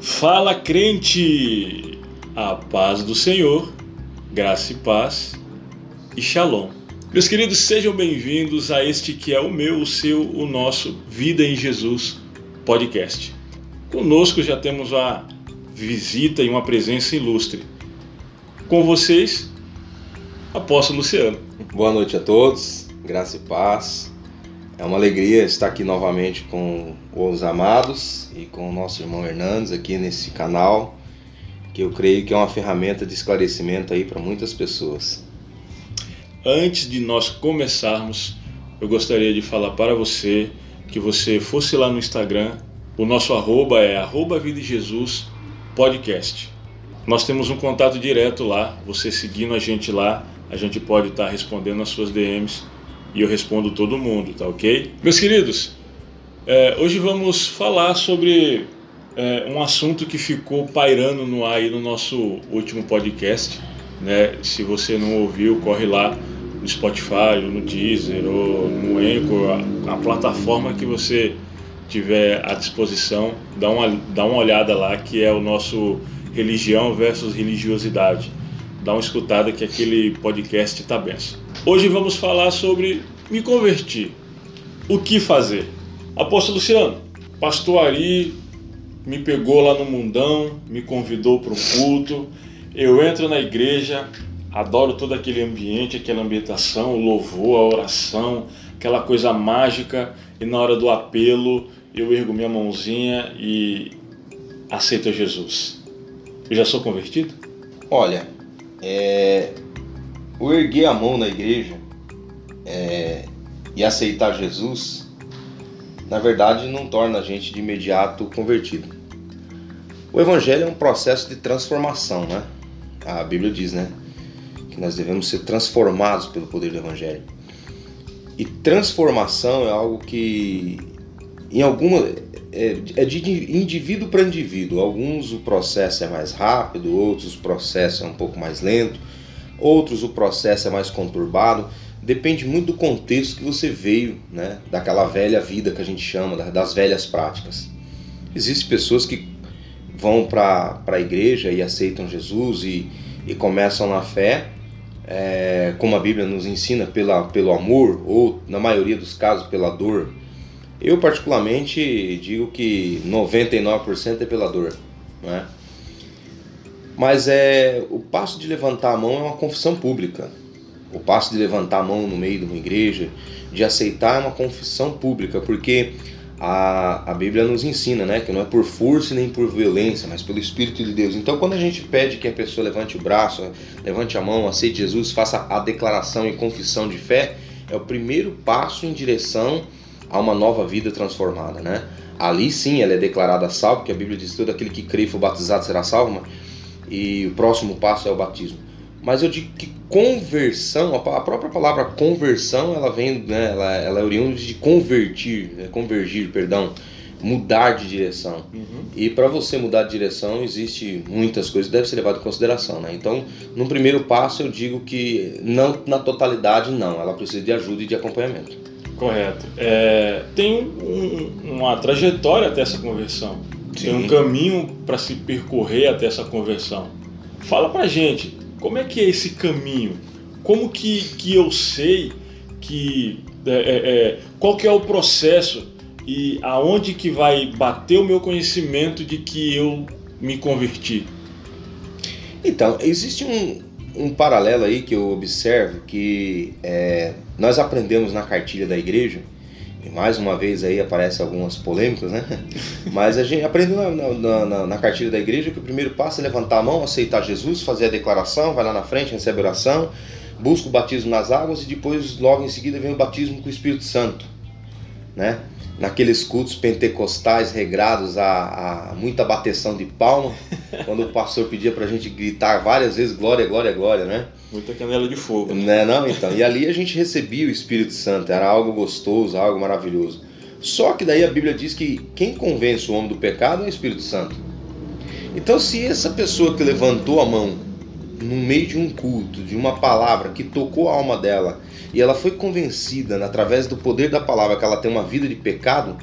Fala crente! A paz do Senhor, graça e paz e shalom. Meus queridos, sejam bem-vindos a este que é o meu, o seu, o nosso Vida em Jesus podcast. Conosco já temos a visita e uma presença ilustre. Com vocês, Apóstolo Luciano. Boa noite a todos, graça e paz. É uma alegria estar aqui novamente com os amados e com o nosso irmão Hernandes aqui nesse canal, que eu creio que é uma ferramenta de esclarecimento aí para muitas pessoas. Antes de nós começarmos, eu gostaria de falar para você que você fosse lá no Instagram, o nosso arroba é arroba Vida Jesus Podcast. Nós temos um contato direto lá, você seguindo a gente lá, a gente pode estar respondendo as suas DMs e eu respondo todo mundo, tá ok? Meus queridos, é, hoje vamos falar sobre é, um assunto que ficou pairando no ar aí no nosso último podcast. Né? Se você não ouviu, corre lá no Spotify, ou no Deezer, ou no Anchor, a, a plataforma que você tiver à disposição, dá uma, dá uma olhada lá que é o nosso religião versus religiosidade. Dá uma escutada que aquele podcast tá benção. Hoje vamos falar sobre me convertir. O que fazer? Apóstolo Luciano, pastor Ari me pegou lá no mundão, me convidou para um culto. Eu entro na igreja, adoro todo aquele ambiente, aquela ambientação, o louvor, a oração, aquela coisa mágica. E na hora do apelo, eu ergo minha mãozinha e aceito Jesus. Eu já sou convertido? Olha, é, o erguer a mão na igreja é, e aceitar Jesus, na verdade, não torna a gente de imediato convertido. O Evangelho é um processo de transformação, né? A Bíblia diz, né? Que nós devemos ser transformados pelo poder do Evangelho. E transformação é algo que, em alguma, é, é de indivíduo para indivíduo. Alguns o processo é mais rápido, outros o processo é um pouco mais lento outros o processo é mais conturbado. Depende muito do contexto que você veio, né? daquela velha vida que a gente chama, das velhas práticas. Existem pessoas que vão para a igreja e aceitam Jesus e, e começam na fé, é, como a Bíblia nos ensina, pela, pelo amor, ou na maioria dos casos pela dor. Eu, particularmente, digo que 99% é pela dor. Né? Mas é o passo de levantar a mão é uma confissão pública. O passo de levantar a mão no meio de uma igreja, de aceitar é uma confissão pública, porque a, a Bíblia nos ensina, né, que não é por força nem por violência, mas pelo Espírito de Deus. Então, quando a gente pede que a pessoa levante o braço, levante a mão, aceite Jesus, faça a declaração e confissão de fé, é o primeiro passo em direção a uma nova vida transformada, né? Ali sim ela é declarada salva, porque a Bíblia diz que todo aquele que crê e for batizado será salvo, e o próximo passo é o batismo. Mas eu digo que conversão, a própria palavra conversão, ela vem, né, ela, ela é oriunda de convertir, né, convergir, perdão, mudar de direção. Uhum. E para você mudar de direção, existe muitas coisas que devem ser levadas em consideração, né? Então, no primeiro passo, eu digo que não na totalidade, não. Ela precisa de ajuda e de acompanhamento. Correto. É, tem um, uma trajetória até essa conversão. Sim. Tem um caminho para se percorrer até essa conversão. Fala pra gente, como é que é esse caminho? Como que, que eu sei que é, é, é, qual que é o processo e aonde que vai bater o meu conhecimento de que eu me converti? Então, existe um, um paralelo aí que eu observo que é, nós aprendemos na cartilha da igreja e mais uma vez aí aparecem algumas polêmicas, né? Mas a gente aprende na, na, na, na, cartilha da igreja que o primeiro passo é levantar a mão, aceitar Jesus, fazer a declaração, vai lá na frente, recebe a oração, busca o batismo nas águas e depois, logo em seguida, vem o batismo com o Espírito Santo, né? Naqueles cultos pentecostais regrados a, a muita bateção de palma, quando o pastor pedia pra gente gritar várias vezes glória, glória, glória, né? Muita canela de fogo. Né, não, então. E ali a gente recebia o Espírito Santo, era algo gostoso, algo maravilhoso. Só que daí a Bíblia diz que quem convence o homem do pecado é o Espírito Santo. Então, se essa pessoa que levantou a mão no meio de um culto, de uma palavra que tocou a alma dela, e ela foi convencida através do poder da palavra que ela tem uma vida de pecado,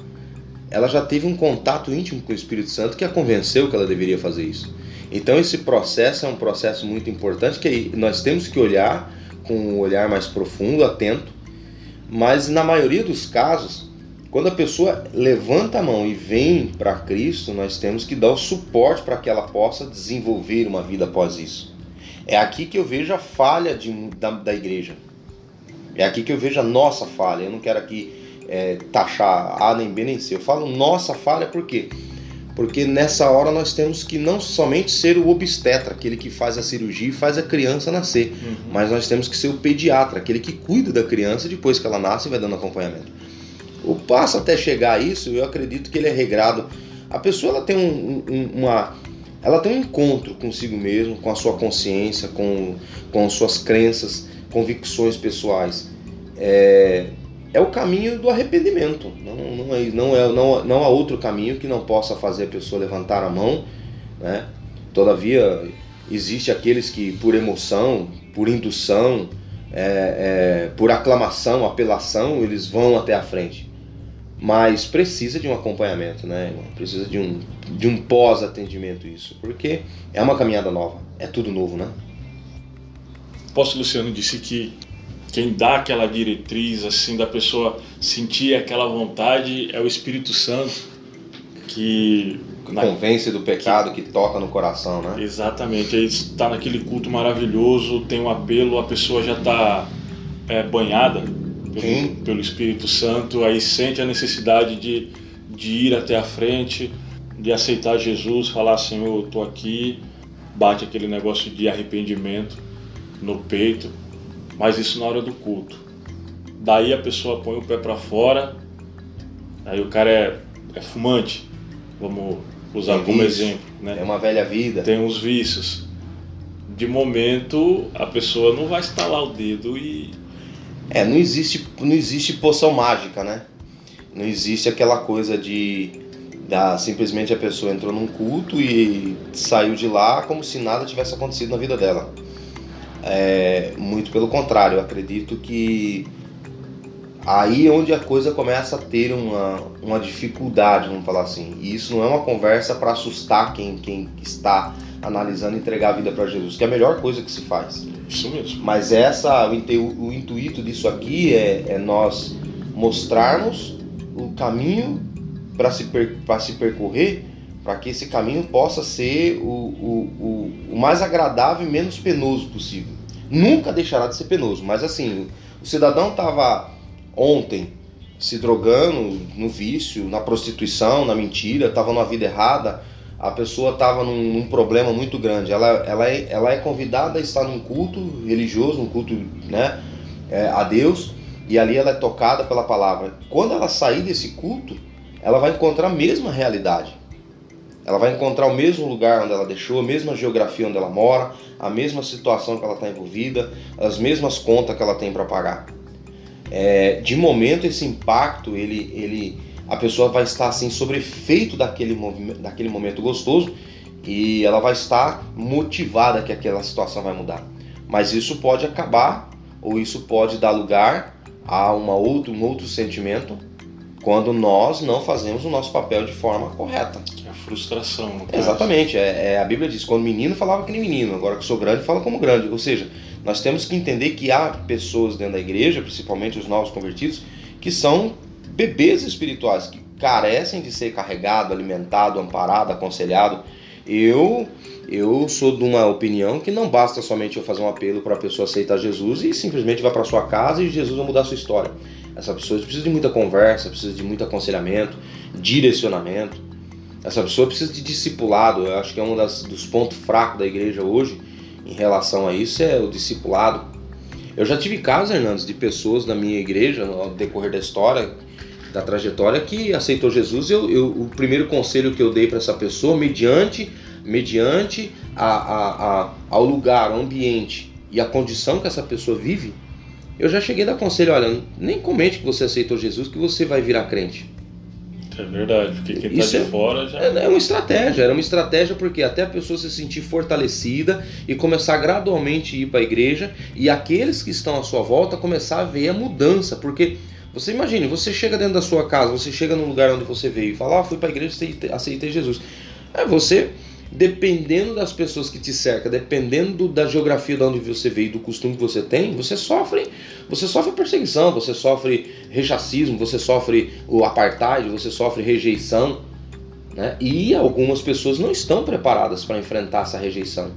ela já teve um contato íntimo com o Espírito Santo que a convenceu que ela deveria fazer isso. Então esse processo é um processo muito importante que nós temos que olhar com um olhar mais profundo, atento, mas na maioria dos casos, quando a pessoa levanta a mão e vem para Cristo, nós temos que dar o suporte para que ela possa desenvolver uma vida após isso. É aqui que eu vejo a falha de, da, da igreja. É aqui que eu vejo a nossa falha. Eu não quero aqui é, taxar A nem B nem C. Eu falo nossa falha por quê? Porque nessa hora nós temos que não somente ser o obstetra, aquele que faz a cirurgia e faz a criança nascer, uhum. mas nós temos que ser o pediatra, aquele que cuida da criança depois que ela nasce e vai dando acompanhamento. O passo até chegar a isso, eu acredito que ele é regrado. A pessoa ela tem um, um, uma, ela tem um encontro consigo mesmo, com a sua consciência, com, com suas crenças, convicções pessoais. É, é o caminho do arrependimento. Não, não, é, não, é, não, não há outro caminho que não possa fazer a pessoa levantar a mão. Né? Todavia, existe aqueles que, por emoção, por indução, é, é, por aclamação, apelação, eles vão até a frente. Mas precisa de um acompanhamento, né? Precisa de um, de um pós-atendimento isso, porque é uma caminhada nova, é tudo novo, né? O apóstolo Luciano disse que quem dá aquela diretriz assim da pessoa sentir aquela vontade é o Espírito Santo que na... convence do pecado que... que... toca no coração, né? Exatamente. Aí está naquele culto maravilhoso, tem um apelo, a pessoa já está é, banhada pelo, pelo, Espírito Santo, aí sente a necessidade de, de ir até a frente, de aceitar Jesus, falar Senhor, estou aqui, bate aquele negócio de arrependimento no peito mas isso na hora do culto. Daí a pessoa põe o pé para fora, aí o cara é, é fumante, vamos usar Tem como vício, exemplo. Né? É uma velha vida. Tem uns vícios. De momento, a pessoa não vai estalar o dedo e. É, não existe, não existe poção mágica, né? Não existe aquela coisa de. Da, simplesmente a pessoa entrou num culto e saiu de lá como se nada tivesse acontecido na vida dela. É, muito pelo contrário, eu acredito que aí é onde a coisa começa a ter uma, uma dificuldade, vamos falar assim. E isso não é uma conversa para assustar quem, quem está analisando entregar a vida para Jesus, que é a melhor coisa que se faz. Isso mesmo. Mas essa, o, o intuito disso aqui é, é nós mostrarmos o caminho para se, per, se percorrer para que esse caminho possa ser o, o, o, o, mais agradável e menos penoso possível. Nunca deixará de ser penoso, mas assim, o cidadão estava ontem se drogando no vício, na prostituição, na mentira, estava numa vida errada, a pessoa estava num, num, problema muito grande. Ela, ela, é, ela é convidada a estar num culto religioso, um culto né, é, a Deus, e ali ela é tocada pela palavra. Quando ela sair desse culto, ela vai encontrar a mesma realidade. Ela vai encontrar o mesmo lugar onde ela deixou, a mesma geografia onde ela mora, a mesma situação que ela está envolvida, as mesmas contas que ela tem para pagar. É, de momento esse impacto, ele, ele, a pessoa vai estar assim sobre efeito daquele, daquele momento gostoso e ela vai estar motivada que aquela situação vai mudar. Mas isso pode acabar ou isso pode dar lugar a uma outro, um outro sentimento quando nós não fazemos o nosso papel de forma correta. Frustração. Exatamente. É, é, a Bíblia diz: quando menino falava que nem menino, agora que sou grande, fala como grande. Ou seja, nós temos que entender que há pessoas dentro da igreja, principalmente os novos convertidos, que são bebês espirituais, que carecem de ser carregado, alimentado, amparado, aconselhado. Eu eu sou de uma opinião que não basta somente eu fazer um apelo para a pessoa aceitar Jesus e simplesmente vai para sua casa e Jesus vai mudar a sua história. Essa pessoa precisa de muita conversa, precisa de muito aconselhamento, direcionamento. Essa pessoa precisa de discipulado. Eu acho que é um das, dos pontos fracos da igreja hoje em relação a isso é o discipulado. Eu já tive casos, Hernandes, de pessoas na minha igreja, no decorrer da história, da trajetória, que aceitou Jesus. Eu, eu o primeiro conselho que eu dei para essa pessoa, mediante, mediante a, a, a, ao lugar, ao ambiente e a condição que essa pessoa vive, eu já cheguei a dar conselho, olha, nem comente que você aceitou Jesus que você vai virar crente. É verdade, porque quem está de é, fora já. É, é uma estratégia, era uma estratégia porque até a pessoa se sentir fortalecida e começar gradualmente a ir para a igreja e aqueles que estão à sua volta começar a ver a mudança, porque Você imagine, você chega dentro da sua casa, você chega no lugar onde você veio e fala, ah, fui para a igreja e aceitei Jesus. É você, dependendo das pessoas que te cercam, dependendo da geografia de onde você veio, do costume que você tem, você sofre, você sofre perseguição, você sofre rechacismo, você sofre o apartheid, você sofre rejeição, né? E algumas pessoas não estão preparadas para enfrentar essa rejeição.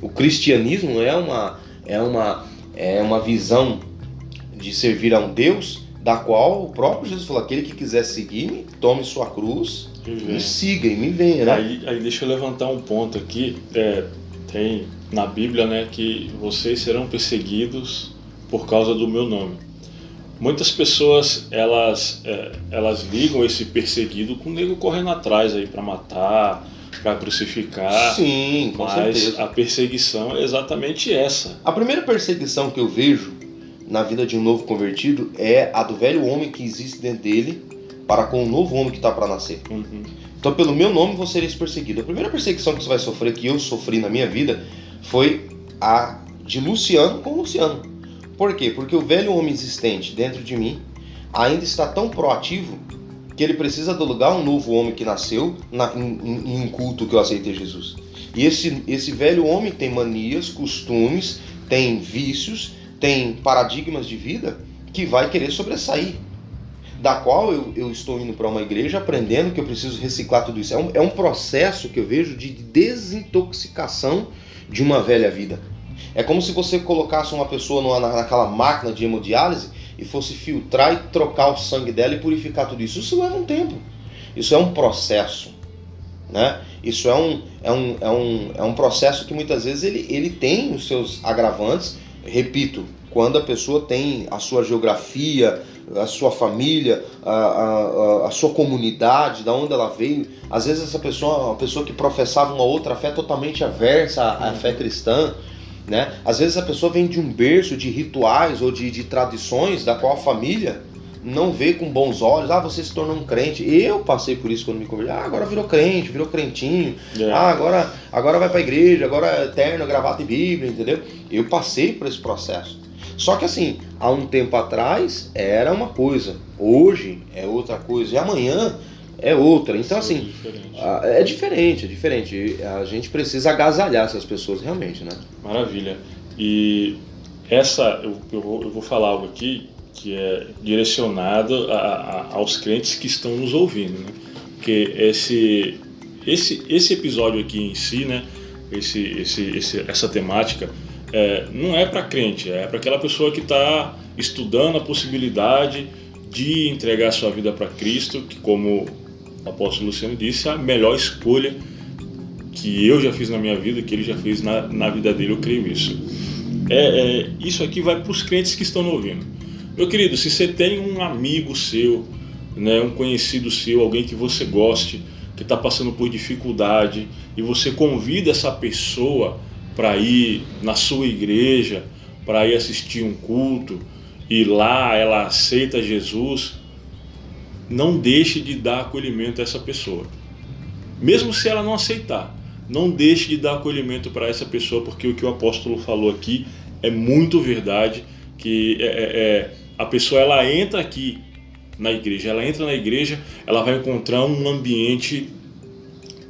O cristianismo é uma é uma é uma visão de servir a um Deus da qual o próprio Jesus falou: aquele que quiser seguir-me, tome sua cruz me siga e me venha. Né? Aí, aí deixa eu levantar um ponto aqui. É, tem na Bíblia né, que vocês serão perseguidos por causa do meu nome. Muitas pessoas elas, é, elas ligam esse perseguido com o nego correndo atrás aí para matar, para crucificar. Sim, com mas certeza. a perseguição é exatamente essa. A primeira perseguição que eu vejo na vida de um novo convertido é a do velho homem que existe dentro dele para com o novo homem que está para nascer. Uhum. Então, pelo meu nome, você seria perseguido. A primeira perseguição que você vai sofrer, que eu sofri na minha vida, foi a de Luciano com Luciano. Por quê? Porque o velho homem existente dentro de mim ainda está tão proativo que ele precisa do lugar um novo homem que nasceu na, em, em, um culto que eu aceitei Jesus. E esse, esse velho homem tem manias, costumes, tem vícios, tem paradigmas de vida que vai querer sobressair. Da qual eu, eu estou indo para uma igreja aprendendo que eu preciso reciclar tudo isso. É um, é um processo que eu vejo de desintoxicação de uma velha vida. É como se você colocasse uma pessoa numa, naquela máquina de hemodiálise e fosse filtrar e trocar o sangue dela e purificar tudo isso. Isso leva um tempo. Isso é um processo. Né? Isso é um, é, um, é, um, é um processo que muitas vezes ele, ele tem os seus agravantes. Repito, quando a pessoa tem a sua geografia, a sua família, a, a, a, sua comunidade, da onde ela veio. Às vezes essa pessoa é uma pessoa que professava uma outra fé totalmente aversa à, à fé cristã. Né? Às vezes a pessoa vem de um berço de rituais ou de, de tradições da qual a família não vê com bons olhos. Ah, você se tornou um crente. Eu passei por isso quando me converti. Ah, agora virou crente, virou crentinho. É. Ah, agora, agora vai para a igreja, agora é eterno, gravata e Bíblia, entendeu? Eu passei por esse processo. Só que assim, há um tempo atrás era uma coisa, hoje é outra coisa, e amanhã é outra. Então, assim, é diferente. é diferente, é diferente. A gente precisa agasalhar essas pessoas realmente, né? Maravilha. E essa, eu, eu, vou, eu vou falar algo aqui que é direcionado a, a, aos crentes que estão nos ouvindo, né? Porque esse, esse, esse episódio aqui em si, né? Esse, esse, esse essa temática é, não é para crente, é para aquela pessoa que está estudando a possibilidade de entregar sua vida para Cristo, que como o apóstolo Luciano disse, é a melhor escolha que eu já fiz na minha vida, que ele já fez na, na vida dele, eu creio isso. É, é isso aqui vai para os crentes que estão ouvindo. Meu querido, se você tem um amigo seu, né, um conhecido seu, alguém que você goste, que está passando por dificuldade, e você convida essa pessoa para ir na sua igreja, para ir assistir um culto, e lá ela aceita Jesus, não deixe de dar acolhimento a essa pessoa. Mesmo se ela não aceitar, não deixe de dar acolhimento para essa pessoa, porque o que o apóstolo falou aqui é muito verdade, que é, é, é, a pessoa ela entra aqui na igreja, ela entra na igreja, ela vai encontrar um ambiente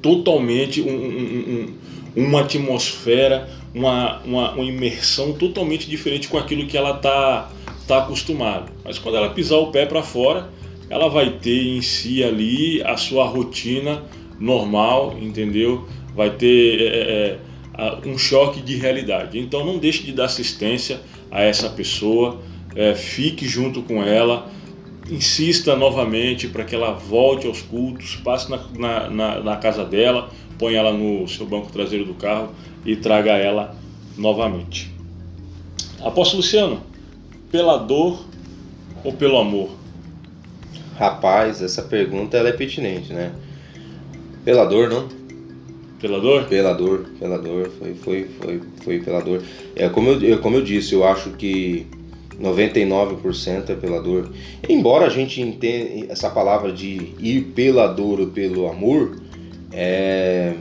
totalmente um, um, um, uma atmosfera, uma, uma, uma, imersão totalmente diferente com aquilo que ela está tá acostumada. Mas quando ela pisar o pé para fora, ela vai ter em si ali a sua rotina normal, entendeu? Vai ter é, é, um choque de realidade. Então não deixe de dar assistência a essa pessoa, é, fique junto com ela, insista novamente para que ela volte aos cultos, passe na, na, na, na casa dela, põe ela no seu banco traseiro do carro e traga ela novamente. Apóstolo Luciano, pela dor ou pelo amor? Rapaz, essa pergunta ela é pertinente, né? Pela dor, não? Pela dor? Pela dor, pela dor, foi, foi, foi, foi pela dor. É, como, eu, como eu disse, eu acho que 99% é pela dor. Embora a gente entenda essa palavra de ir pela dor ou pelo amor, é,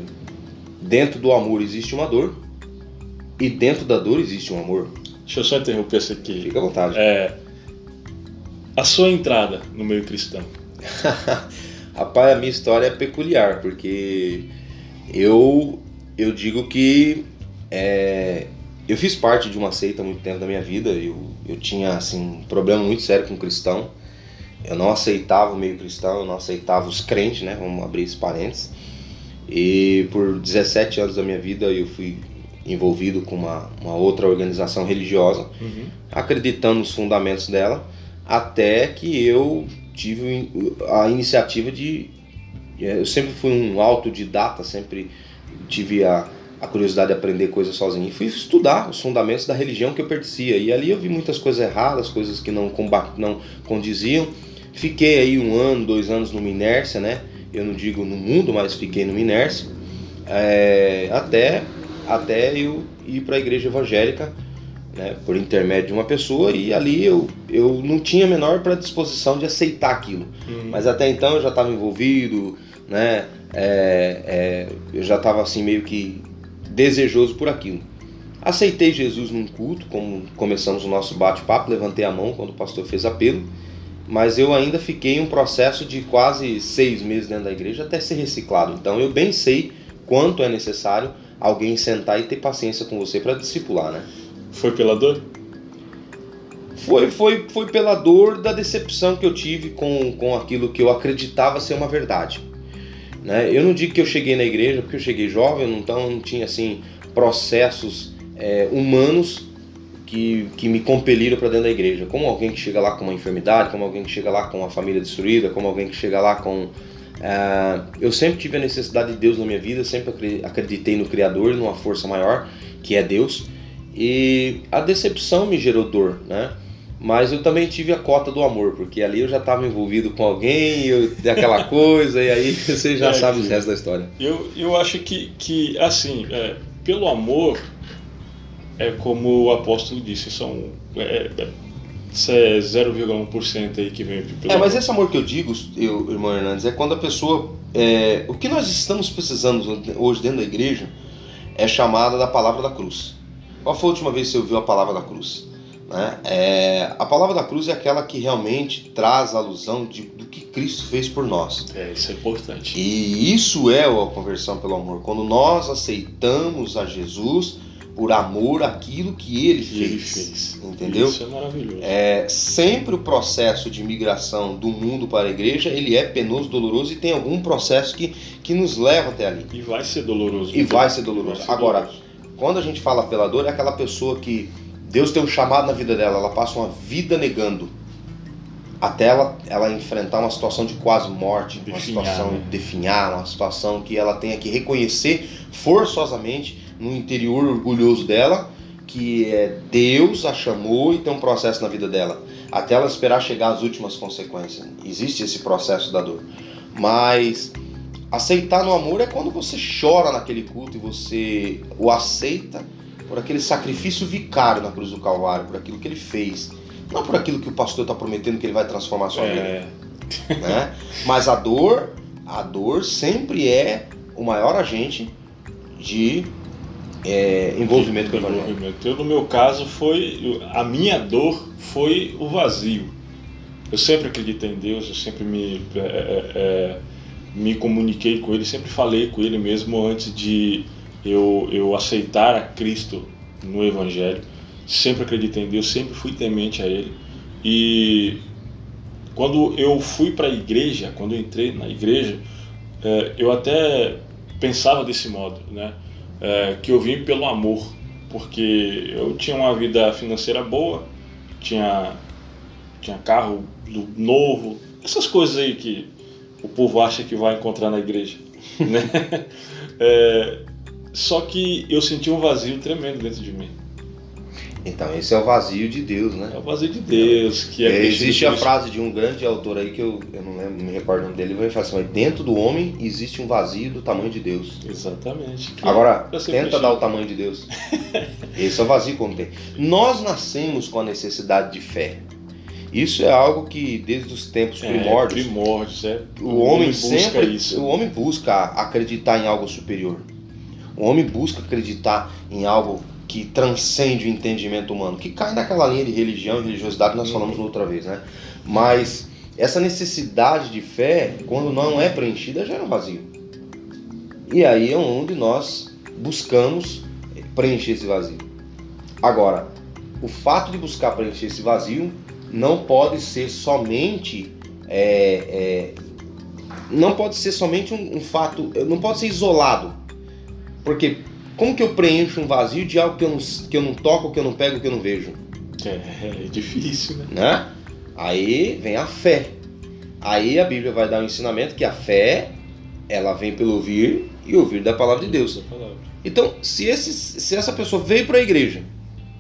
dentro do amor existe uma dor e dentro da dor existe um amor. Deixa eu só interromper isso aqui. Fica à vontade. É, A sua entrada no meio cristão? Rapaz, a minha história é peculiar, porque eu, eu digo que é, eu fiz parte de uma seita há muito tempo da minha vida. Eu, eu tinha assim, um problema muito sério com o cristão. Eu não aceitava o meio cristão, eu não aceitava os crentes, né? Vamos abrir esse parênteses. E por 17 anos da minha vida eu fui envolvido com uma, uma outra organização religiosa, uhum. acreditando nos fundamentos dela, até que eu tive a iniciativa de. Eu sempre fui um autodidata, sempre tive a, a curiosidade de aprender coisas sozinho. E fui estudar os fundamentos da religião que eu pertencia. E ali eu vi muitas coisas erradas, coisas que não, não condiziam. Fiquei aí um ano, dois anos numa inércia, né? Eu não digo no mundo, mas fiquei numa inércia. É, até, até eu ir para a igreja evangélica, né, por intermédio de uma pessoa, e ali eu, eu não tinha a menor predisposição de aceitar aquilo. Uhum. Mas até então eu já estava envolvido, né? É, é, eu já estava assim meio que desejoso por aquilo. Aceitei Jesus num culto, como começamos o nosso bate-papo, levantei a mão quando o pastor fez apelo, mas eu ainda fiquei em um processo de quase seis meses dentro da igreja até ser reciclado. Então eu bem sei quanto é necessário alguém sentar e ter paciência com você para discipular, né? Foi pela dor? Foi, foi, foi pela dor da decepção que eu tive com, com aquilo que eu acreditava ser uma verdade. Né? Eu não digo que eu cheguei na igreja porque eu cheguei jovem, então não tinha assim processos é, humanos que, que me compeliram para dentro da igreja. Como alguém que chega lá com uma enfermidade, como alguém que chega lá com uma família destruída, como alguém que chega lá com. É, eu sempre tive a necessidade de Deus na minha vida, sempre acreditei no Criador, numa força maior, que é Deus. E a decepção me gerou dor, né? Mas eu também tive a cota do amor, porque ali eu já estava envolvido com alguém, eu, aquela coisa, e aí você já é, sabe o resto da história. Eu, eu acho que, que assim, é, pelo amor, é como o apóstolo disse, são. É, é, é 0,1% aí que vem pelo É, mas esse amor que eu digo, eu, irmão Hernandes, é quando a pessoa. É, o que nós estamos precisando hoje dentro da igreja é chamada da palavra da cruz. Qual foi a última vez que você ouviu a palavra da cruz? Né? É, a palavra da cruz é aquela que realmente traz a alusão de, do que Cristo fez por nós. É, isso é importante. E isso é a conversão pelo amor. Quando nós aceitamos a Jesus por amor àquilo que ele, fez, ele fez. Entendeu? Isso é maravilhoso. É, sempre o processo de migração do mundo para a igreja, ele é penoso, doloroso e tem algum processo que, que nos leva até ali. E vai ser doloroso. E vai ser doloroso. Vai ser Agora, doloroso. quando a gente fala pela dor, é aquela pessoa que Deus tem um chamado na vida dela, ela passa uma vida negando até ela, ela enfrentar uma situação de quase morte, definhar, uma situação né? de definhar, uma situação que ela tenha que reconhecer forçosamente no interior orgulhoso dela que é Deus a chamou e tem um processo na vida dela, até ela esperar chegar às últimas consequências. Existe esse processo da dor. Mas aceitar no amor é quando você chora naquele culto e você o aceita por aquele sacrifício vicário na cruz do Calvário, por aquilo que ele fez. Não por aquilo que o pastor está prometendo que ele vai transformar a sua é. vida. Né? Mas a dor, a dor sempre é o maior agente de é, envolvimento com o evangelho. Eu, no meu caso, foi a minha dor foi o vazio. Eu sempre acreditei em Deus, eu sempre me, é, é, é me comuniquei com Ele, sempre falei com Ele mesmo antes de eu, eu aceitar a Cristo no Evangelho. Sempre acreditei em Deus, sempre fui temente a Ele. E quando eu fui para a igreja, quando eu entrei na igreja, é, eu até pensava desse modo, né? É, que eu vim pelo amor, porque eu tinha uma vida financeira boa, tinha, tinha carro novo, essas coisas aí que o povo acha que vai encontrar na igreja, né? É, só que eu senti um vazio tremendo dentro de mim. Então, esse é o vazio de Deus, né? É o vazio de Deus. Que é, é existe a frase de um grande autor aí que eu, eu não, lembro, não me recordo o nome dele, ele fala assim: dentro do homem existe um vazio do tamanho de Deus. Exatamente. Agora, tenta dar o tamanho de Deus. esse é o vazio como tem. Nós nascemos com a necessidade de fé. Isso é algo que desde os tempos é, primórdios, é, primórdios é. O, o homem, homem sempre, isso. o homem busca acreditar em algo superior. O homem busca acreditar em algo que transcende o entendimento humano, que cai naquela linha de religião e religiosidade que nós falamos uhum. outra vez, né? Mas essa necessidade de fé, quando não é preenchida, gera um vazio. E aí é onde nós buscamos preencher esse vazio. Agora, o fato de buscar preencher esse vazio não pode ser somente é, é, não pode ser somente um, um, fato, não pode ser isolado, porque como que eu preencho um vazio de algo que eu não, que eu não toco, que eu não pego, que eu não vejo? É, é difícil, né? né? Aí vem a fé. Aí a Bíblia vai dar um ensinamento que a fé ela vem pelo ouvir e ouvir da palavra de Deus. Então, se, esse, se essa pessoa veio para a igreja,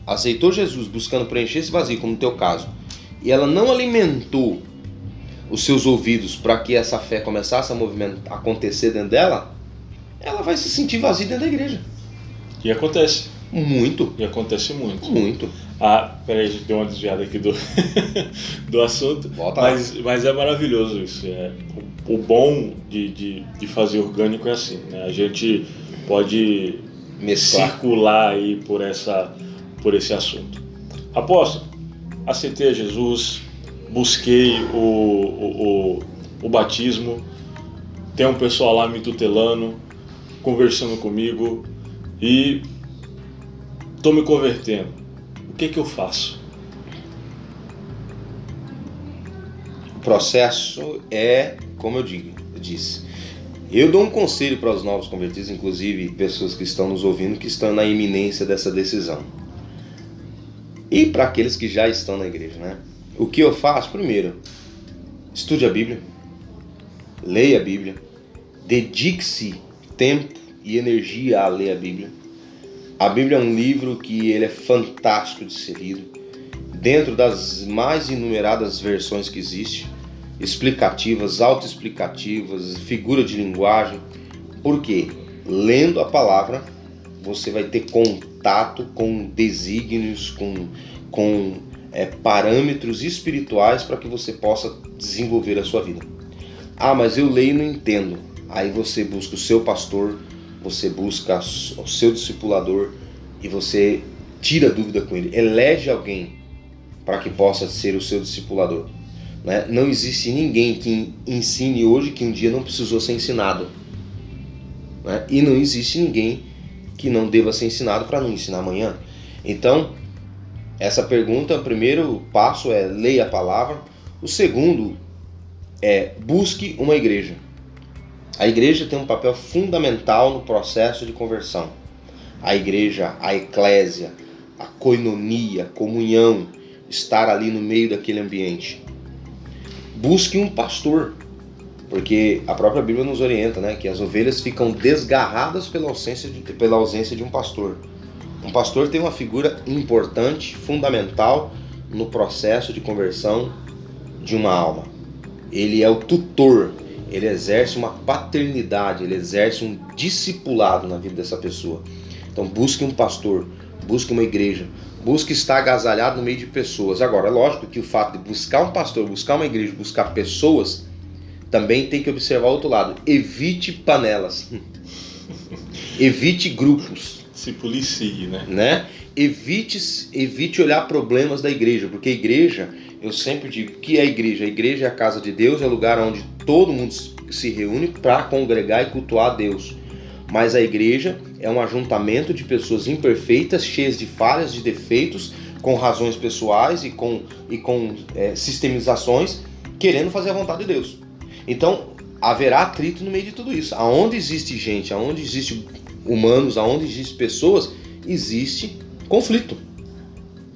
aceitou Jesus buscando preencher esse vazio, como no teu caso, e ela não alimentou os seus ouvidos para que essa fé começasse a movimentar, acontecer dentro dela, ela vai se sentir vazia dentro da igreja. E acontece. Muito. E acontece muito. Muito. Ah, peraí, a gente deu uma desviada aqui do, do assunto. Volta mas, mas é maravilhoso isso. É, o, o bom de, de, de, fazer orgânico é assim, né? A gente pode circular aí por, essa, por esse assunto. Apóstolo, aceitei a Jesus, busquei o, o, o, o batismo, tem um pessoal lá me tutelando, conversando comigo e estou me convertendo. O que, que eu faço? O processo é, como eu digo, eu disse, eu dou um conselho para os novos convertidos, inclusive pessoas que estão nos ouvindo, que estão na iminência dessa decisão. E para aqueles que já estão na igreja, né? O que eu faço? Primeiro, estude a Bíblia, leia a Bíblia, dedique-se tempo e energia a ler a Bíblia. A Bíblia é um livro que ele é fantástico de ser lido, dentro das mais inumeradas versões que existe, explicativas, autoexplicativas, figura de linguagem. Porque lendo a palavra você vai ter contato com desígnios, com, com é, parâmetros espirituais para que você possa desenvolver a sua vida. Ah, mas eu leio e não entendo. Aí você busca o seu pastor, você busca o seu discipulador e você tira dúvida com ele. Elege alguém para que possa ser o seu discipulador. Né? Não existe ninguém que ensine hoje que um dia não precisou ser ensinado. Né? E não existe ninguém que não deva ser ensinado para não ensinar amanhã. Então, essa pergunta, o primeiro passo é leia a palavra. O segundo é busque uma igreja. A igreja tem um papel fundamental no processo de conversão. A igreja, a eclésia, a coinonia, a comunhão, estar ali no meio daquele ambiente. Busque um pastor, porque a própria Bíblia nos orienta, né, que as ovelhas ficam desgarradas pela ausência de, pela ausência de um pastor. Um pastor tem uma figura importante, fundamental no processo de conversão de uma alma. Ele é o tutor, ele exerce uma paternidade, ele exerce um discipulado na vida dessa pessoa. Então busque um pastor, busque uma igreja, busque estar agasalhado no meio de pessoas. Agora, é lógico que o fato de buscar um pastor, buscar uma igreja, buscar pessoas, também tem que observar o outro lado. Evite panelas. Evite grupos se policie, né? né? Evite, evite olhar problemas da igreja, porque a igreja, eu sempre digo que é a igreja. A igreja é a casa de Deus, é o lugar onde todo mundo se reúne para congregar e cultuar a Deus. Mas a igreja é um ajuntamento de pessoas imperfeitas, cheias de falhas, de defeitos, com razões pessoais e com, e com é, sistemizações, querendo fazer a vontade de Deus. Então, haverá atrito no meio de tudo isso. Aonde existe gente, aonde existe humanos, aonde existe pessoas, existe conflito.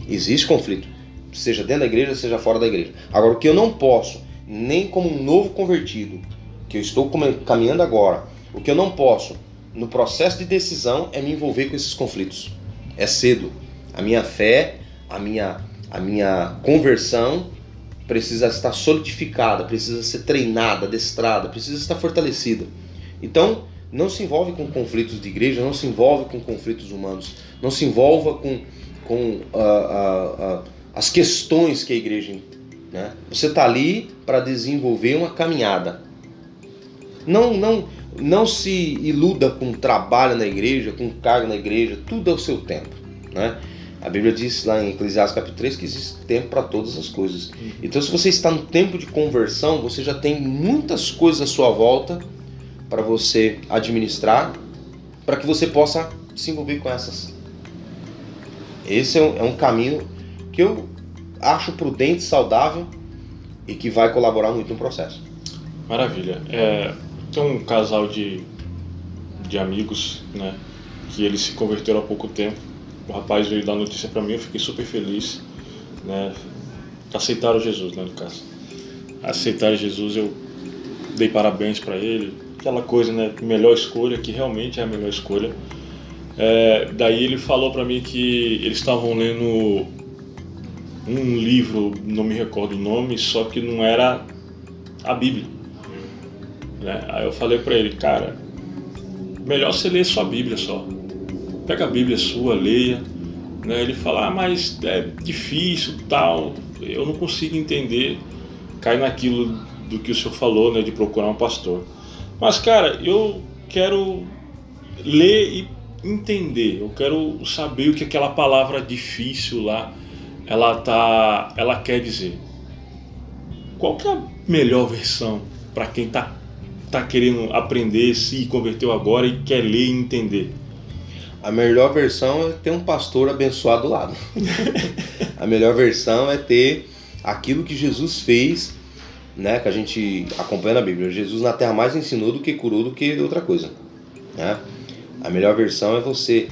Existe conflito, seja dentro da igreja, seja fora da igreja. Agora, o que eu não posso, nem como um novo convertido, que eu estou caminhando agora, o que eu não posso, no processo de decisão, é me envolver com esses conflitos. É cedo. A minha fé, a minha, a minha conversão precisa estar solidificada, precisa ser treinada, adestrada, precisa estar fortalecida. Então, não se envolve com conflitos de igreja, não se envolve com conflitos humanos, não se envolva com, com uh, uh, uh, as questões que a igreja. Né? Você está ali para desenvolver uma caminhada. Não, não, não se iluda com trabalho na igreja, com cargo na igreja, tudo ao seu tempo. Né? A Bíblia diz lá em Eclesiastes capítulo 3 que existe tempo para todas as coisas. Então, se você está no tempo de conversão, você já tem muitas coisas à sua volta para você administrar, para que você possa se envolver com essas. Esse é um, é um caminho que eu acho prudente, saudável e que vai colaborar muito no processo. Maravilha. É, tem um casal de, de amigos, né, que eles se converteram há pouco tempo. O rapaz veio dar notícia para mim, eu fiquei super feliz, né, aceitaram Jesus, né, no caso. Aceitaram Jesus, eu dei parabéns para ele, aquela coisa, né, melhor escolha, que realmente é a melhor escolha. É, daí ele falou para mim que eles estavam lendo um livro, não me recordo o nome, só que não era a Bíblia. Né? Aí eu falei para ele, cara, melhor você ler sua Bíblia só. Pega a Bíblia sua, leia. Né? Ele fala, ah, mas é difícil, tal, eu não consigo entender. Cai naquilo do que o senhor falou, né, de procurar um pastor. Mas, cara, eu quero ler e entender, eu quero saber o que aquela palavra difícil lá ela tá, ela quer dizer. Qual que é a melhor versão para quem tá tá querendo aprender, se converteu agora e quer ler e entender? A melhor versão é ter um pastor abençoado do lado. a melhor versão é ter aquilo que Jesus fez, né, que a gente acompanha na Bíblia. Jesus na terra mais ensinou do que curou do que outra coisa, né? A melhor versão é você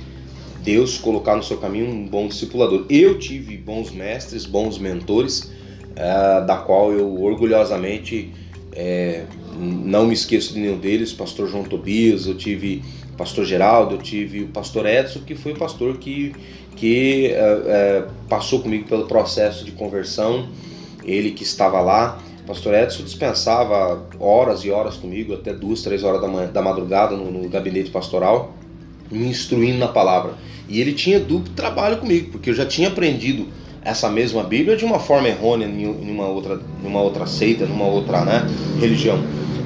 Deus colocar no seu caminho um bom discipulador. Eu tive bons mestres, bons mentores, é, da qual eu orgulhosamente é, não me esqueço de nenhum deles, pastor João Tobias, eu tive pastor Geraldo, eu tive o pastor Edson, que foi o pastor que, que é, passou comigo pelo processo de conversão, ele que estava lá. Pastor Edson dispensava horas e horas comigo, até duas, três horas da, manhã, da madrugada no, no gabinete pastoral me instruindo na palavra. E ele tinha duplo trabalho comigo, porque eu já tinha aprendido essa mesma Bíblia de uma forma errônea em uma outra, em uma outra seita, numa outra né, religião.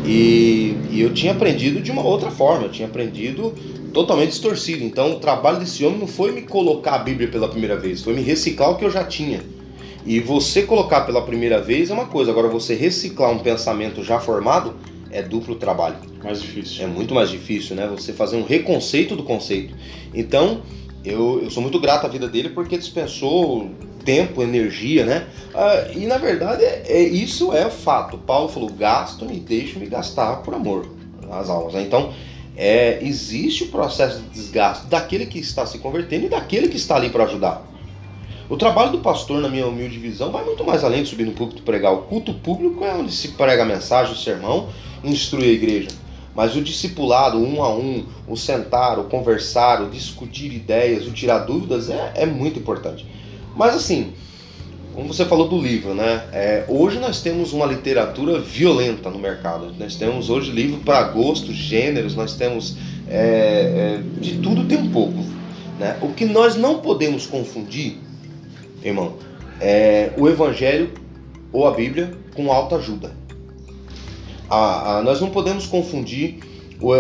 E, e, eu tinha aprendido de uma outra forma, eu tinha aprendido totalmente distorcido. Então o trabalho desse homem não foi me colocar a Bíblia pela primeira vez, foi me reciclar o que eu já tinha. E você colocar pela primeira vez é uma coisa, agora você reciclar um pensamento já formado é duplo trabalho. Mais difícil. É muito mais difícil, né? Você fazer um reconceito do conceito. Então, eu, eu sou muito grato à vida dele porque dispensou tempo, energia, né? Ah, e na verdade, é, é, isso é fato. Paulo falou: gasto-me e deixe-me gastar por amor às almas. Né? Então, é, existe o processo de desgaste daquele que está se convertendo e daquele que está ali para ajudar. O trabalho do pastor, na minha humilde visão, vai muito mais além de subir no púlpito pregar. O culto público é onde se prega a mensagem, o sermão, instruir a igreja. Mas o discipulado, um a um, o sentar, o conversar, o discutir ideias, o tirar dúvidas é, é muito importante. Mas assim, como você falou do livro, né? É, hoje nós temos uma literatura violenta no mercado. Nós temos hoje livro para gostos, gêneros, nós temos é, é, de tudo tem um pouco. Né? O que nós não podemos confundir, irmão, é o Evangelho ou a Bíblia com autoajuda a, a, nós não podemos confundir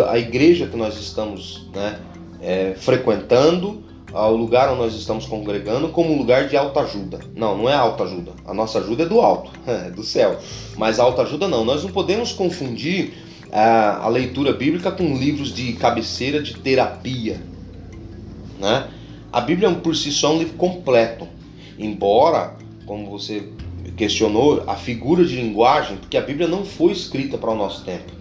a igreja que nós estamos né, é, frequentando, o lugar onde nós estamos congregando, como um lugar de alta ajuda. Não, não é alta ajuda. A nossa ajuda é do alto, é do céu. Mas alta ajuda não. Nós não podemos confundir a, a leitura bíblica com livros de cabeceira de terapia. Né? A Bíblia é por si só um livro completo. Embora, como você questionou a figura de linguagem, porque a Bíblia não foi escrita para o nosso tempo.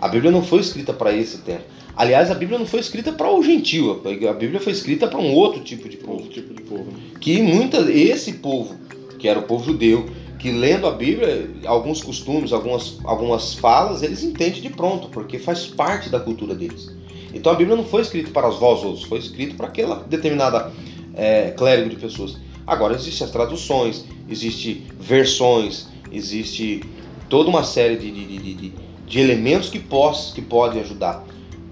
A Bíblia não foi escrita para esse tempo. Aliás, a Bíblia não foi escrita para o gentil, a Bíblia foi escrita para um outro tipo de povo. Tipo de povo. Que muita, esse povo, que era o povo judeu, que lendo a Bíblia, alguns costumes, algumas, algumas falas, eles entendem de pronto, porque faz parte da cultura deles. Então a Bíblia não foi escrita para os vós outros, foi escrita para aquela determinada é, clérigo de pessoas. Agora existem as traduções, existe versões, existe toda uma série de, de, de, de elementos que, pos, que podem ajudar.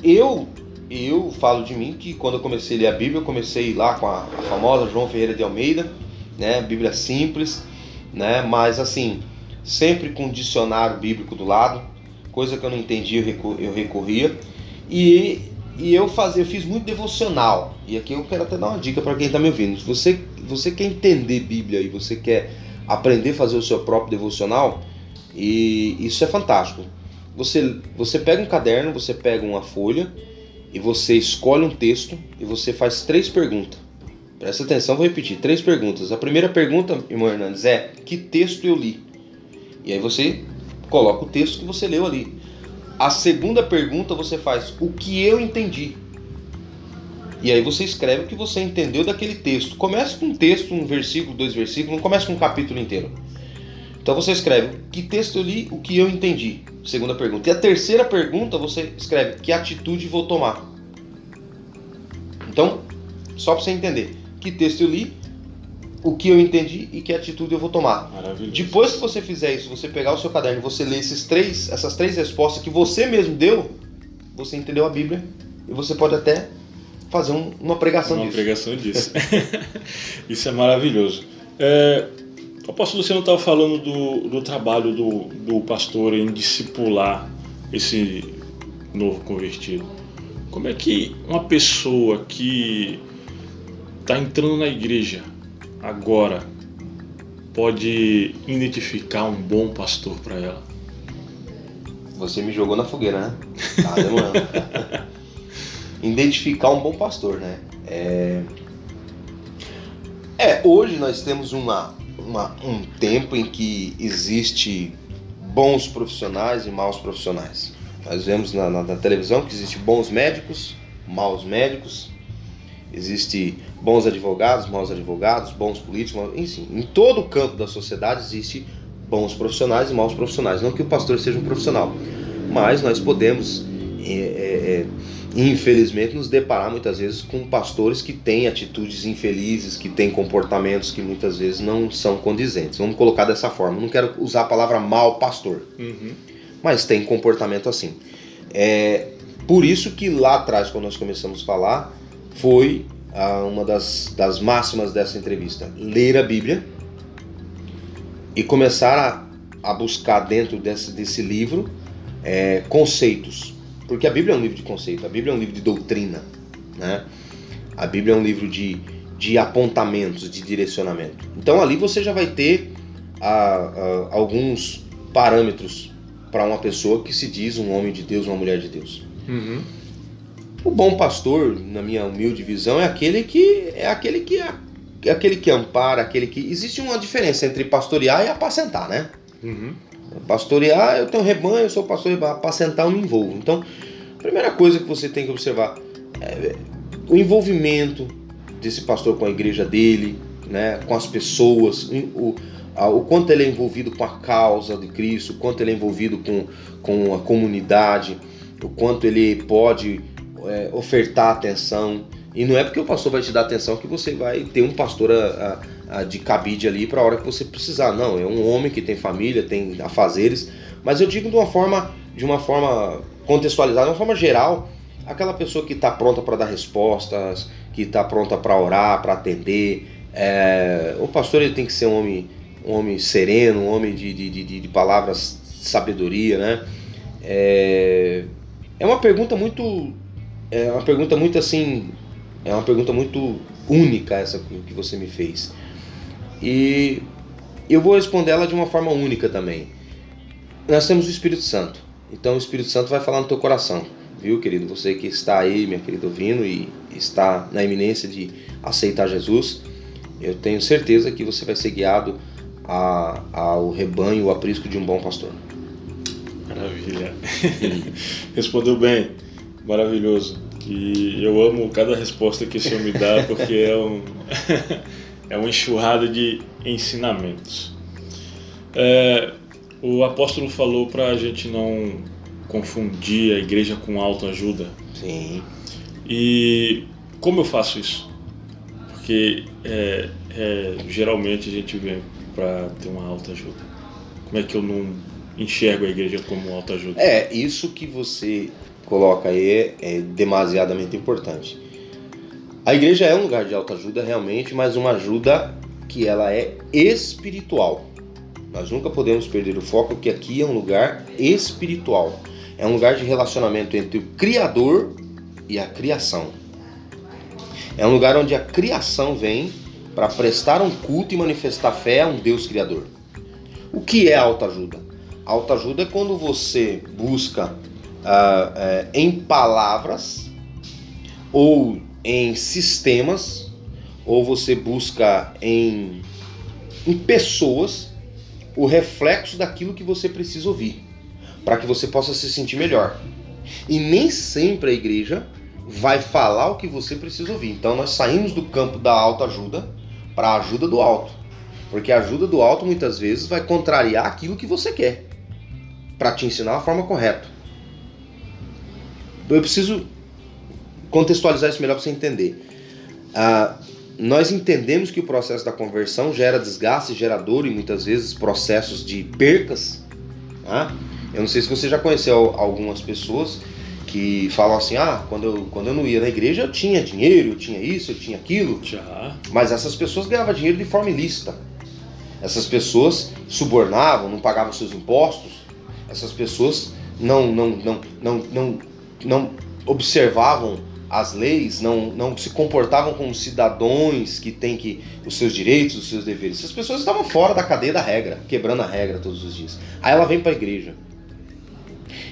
Eu eu falo de mim que quando eu comecei a ler a Bíblia, eu comecei lá com a, a famosa João Ferreira de Almeida, né, Bíblia simples, né, mas assim, sempre com dicionário bíblico do lado, coisa que eu não entendia, eu, recorria. E e eu fazia, eu fiz muito devocional. E aqui eu quero até dar uma dica para quem está me ouvindo. Se você, você quer entender Bíblia e você quer aprender a fazer o seu próprio devocional, e isso é fantástico. Você, você pega um caderno, você pega uma folha e você escolhe um texto e você faz três perguntas. Presta atenção, vou repetir, três perguntas. A primeira pergunta, irmão Hernandes, é que texto eu li? E aí você coloca o texto que você leu ali. A segunda pergunta você faz o que eu entendi. E aí você escreve o que você entendeu daquele texto. Começa com um texto, um versículo, dois versículos, não começa com um capítulo inteiro. Então você escreve que texto eu li, o que eu entendi. Segunda pergunta. E a terceira pergunta você escreve que atitude vou tomar. Então, só para você entender, que texto eu li, o que eu entendi e que atitude eu vou tomar. Depois que você fizer isso, você pegar o seu caderno e você ler esses três, essas três respostas que você mesmo deu, você entendeu a Bíblia e você pode até fazer um, uma pregação uma disso. pregação disso. isso é maravilhoso. É, apóstolo, você não estava falando do, do trabalho do, do pastor em discipular esse novo convertido. Como é que uma pessoa que está entrando na igreja agora pode identificar um bom pastor para ela? Você me jogou na fogueira, né? Tá demorando. Identificar um bom pastor, né? É... é, hoje nós temos uma, uma, um tempo em que existe bons profissionais e maus profissionais. Nós vemos na, na, na televisão que existe bons médicos, maus médicos, existe bons advogados, maus advogados, bons políticos, enfim, em todo o campo da sociedade existe bons profissionais e maus profissionais. Não que o pastor seja um profissional, mas nós podemos, é, é, infelizmente, nos deparar muitas vezes com pastores que têm atitudes infelizes, que têm comportamentos que muitas vezes não são condizentes. Vamos colocar dessa forma. Não quero usar a palavra mal pastor, uhum. mas tem comportamento assim. É, por isso que lá atrás, quando nós começamos a falar, foi uma das, das máximas dessa entrevista: ler a Bíblia e começar a, a buscar dentro desse, desse livro é, conceitos. Porque a Bíblia é um livro de conceito, a Bíblia é um livro de doutrina. Né? A Bíblia é um livro de, de apontamentos, de direcionamento. Então ali você já vai ter ah, ah, alguns parâmetros para uma pessoa que se diz um homem de Deus, uma mulher de Deus. Uhum. O bom pastor, na minha humilde visão, é aquele que é aquele que é, é aquele que ampara, aquele que existe uma diferença entre pastorear e apacentar, né? Uhum. Pastorear, eu tenho rebanho, eu sou pastor, apacentar eu me envolvo. Então, a primeira coisa que você tem que observar é o envolvimento desse pastor com a igreja dele, né, com as pessoas, o, o quanto ele é envolvido com a causa de Cristo, o quanto ele é envolvido com, com a comunidade, o quanto ele pode é, ofertar atenção. E não é porque o pastor vai te dar atenção que você vai ter um pastor a, a, a de cabide ali para a hora que você precisar. Não, é um homem que tem família, tem afazeres. Mas eu digo de uma forma, de uma forma contextualizada, de uma forma geral, aquela pessoa que está pronta para dar respostas, que está pronta para orar, para atender. É, o pastor ele tem que ser um homem, um homem sereno, um homem de, de, de, de palavras sabedoria, né? É, é uma pergunta muito é uma pergunta muito assim, é uma pergunta muito única essa que você me fez. E eu vou responder ela de uma forma única também. Nós temos o Espírito Santo. Então o Espírito Santo vai falar no teu coração, viu, querido? Você que está aí, minha querida, ouvindo e está na iminência de aceitar Jesus, eu tenho certeza que você vai ser guiado a, ao rebanho, ao aprisco de um bom pastor. Maravilha. Respondeu bem. Maravilhoso. E eu amo cada resposta que o senhor me dá, porque é, um, é uma enxurrada de ensinamentos. É, o apóstolo falou para a gente não confundir a igreja com autoajuda. Sim. E como eu faço isso? Porque é, é, geralmente a gente vem para ter uma autoajuda. Como é que eu não enxergo a igreja como autoajuda? É, isso que você coloca aí é demasiadamente importante. A igreja é um lugar de autoajuda realmente, mas uma ajuda que ela é espiritual. Nós nunca podemos perder o foco que aqui é um lugar espiritual. É um lugar de relacionamento entre o Criador e a criação. É um lugar onde a criação vem para prestar um culto e manifestar fé a um Deus Criador. O que é autoajuda? Autoajuda é quando você busca uh, uh, em palavras ou em sistemas, ou você busca em, em pessoas o reflexo daquilo que você precisa ouvir, para que você possa se sentir melhor. E nem sempre a igreja vai falar o que você precisa ouvir. Então nós saímos do campo da autoajuda para a ajuda do alto. Porque a ajuda do alto muitas vezes vai contrariar aquilo que você quer para te ensinar a forma correta. Eu preciso contextualizar isso melhor para você entender. Ah, nós entendemos que o processo da conversão gera desgaste, gera dor e muitas vezes processos de percas. Tá? Eu não sei se você já conheceu algumas pessoas que falam assim: ah, quando eu, quando eu não ia na igreja eu tinha dinheiro, eu tinha isso, eu tinha aquilo. Já. Mas essas pessoas ganhavam dinheiro de forma ilícita. Essas pessoas subornavam, não pagavam seus impostos. Essas pessoas não, não, não, não, não, não observavam as leis, não, não se comportavam como cidadãos que têm que os seus direitos, os seus deveres. Essas pessoas estavam fora da cadeia da regra, quebrando a regra todos os dias. Aí ela vem para a igreja.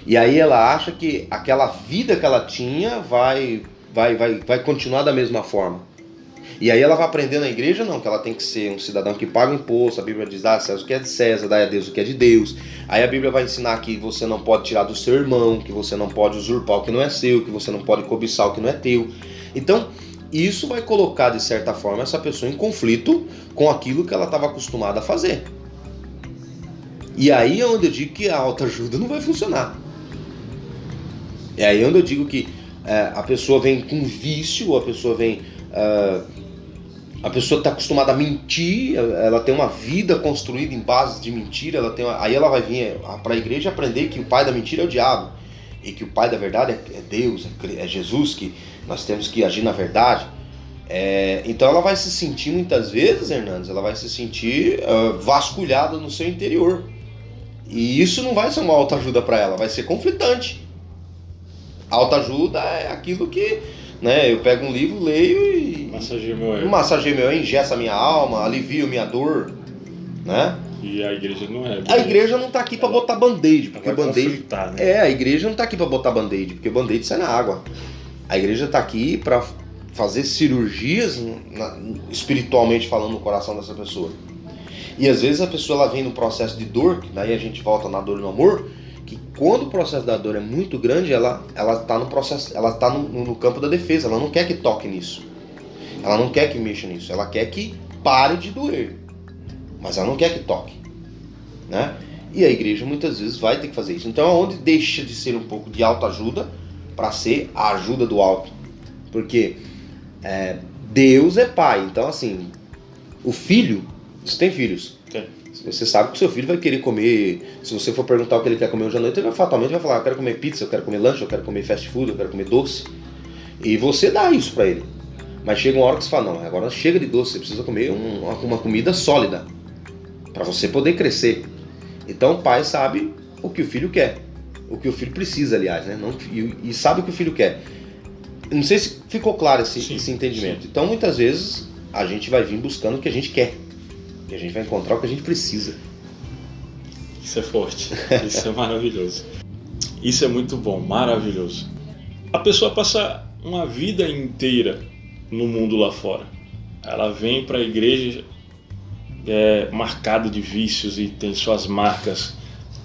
E aí ela acha que aquela vida que ela tinha vai, vai, vai, vai continuar da mesma forma. E aí ela vai aprender na igreja, não, que ela tem que ser um cidadão que paga imposto, a Bíblia diz, dá a César o que é de César, dá a Deus o que é de Deus. Aí a Bíblia vai ensinar que você não pode tirar do seu irmão, que você não pode usurpar o que não é seu, que você não pode cobiçar o que não é teu. Então, isso vai colocar, de certa forma, essa pessoa em conflito com aquilo que ela estava acostumada a fazer. E aí é onde eu digo que a autoajuda não vai funcionar. É aí onde eu digo que é, a pessoa vem com vício, a pessoa vem. Uh, a pessoa está acostumada a mentir, ela tem uma vida construída em base de mentira, ela tem uma, aí ela vai vir para a igreja aprender que o pai da mentira é o diabo e que o pai da verdade é, é Deus, é, é Jesus, que nós temos que agir na verdade. É, então ela vai se sentir muitas vezes, Hernandes, ela vai se sentir uh, vasculhada no seu interior. E isso não vai ser uma autoajuda para ela, vai ser conflitante. Autoajuda é aquilo que né, eu pego um livro, leio e. Massageio meu ego. Massageio meu ego, ingessa minha alma, alivio minha dor. Né? E a igreja não é. A igreja não está aqui para botar band-aid, porque band-aid. Né? É, a igreja não está aqui para botar band-aid, porque band-aid sai na água. A igreja está aqui para fazer cirurgias, na, espiritualmente falando, no coração dessa pessoa. E às vezes a pessoa ela vem no processo de dor, que daí a gente volta na dor e no amor, que quando o processo da dor é muito grande, ela ela tá no processo, ela tá no, no campo da defesa, ela não quer que toque nisso. Ela não quer que mexa nisso, ela quer que pare de doer. Mas ela não quer que toque, né? E a igreja muitas vezes vai ter que fazer isso. Então, aonde deixa de ser um pouco de autoajuda para ser a ajuda do alto. Porque é, Deus é pai. Então, assim, o filho, você tem filhos? Você sabe que o seu filho vai querer comer. Se você for perguntar o que ele quer comer hoje à noite, ele vai fatalmente vai falar: eu quero comer pizza, eu quero comer lanche, eu quero comer fast food, eu quero comer doce. E você dá isso para ele. Mas chega uma hora que você fala: não, agora chega de doce, você precisa comer um, uma comida sólida para você poder crescer. Então o pai sabe o que o filho quer, o que o filho precisa, aliás, né? Não, e, e sabe o que o filho quer. Não sei se ficou claro esse, sim, esse entendimento. Sim. Então muitas vezes a gente vai vir buscando o que a gente quer. E a gente vai encontrar o que a gente precisa. Isso é forte. Isso é maravilhoso. Isso é muito bom, maravilhoso. A pessoa passa uma vida inteira no mundo lá fora. Ela vem para a igreja é, marcada de vícios e tem suas marcas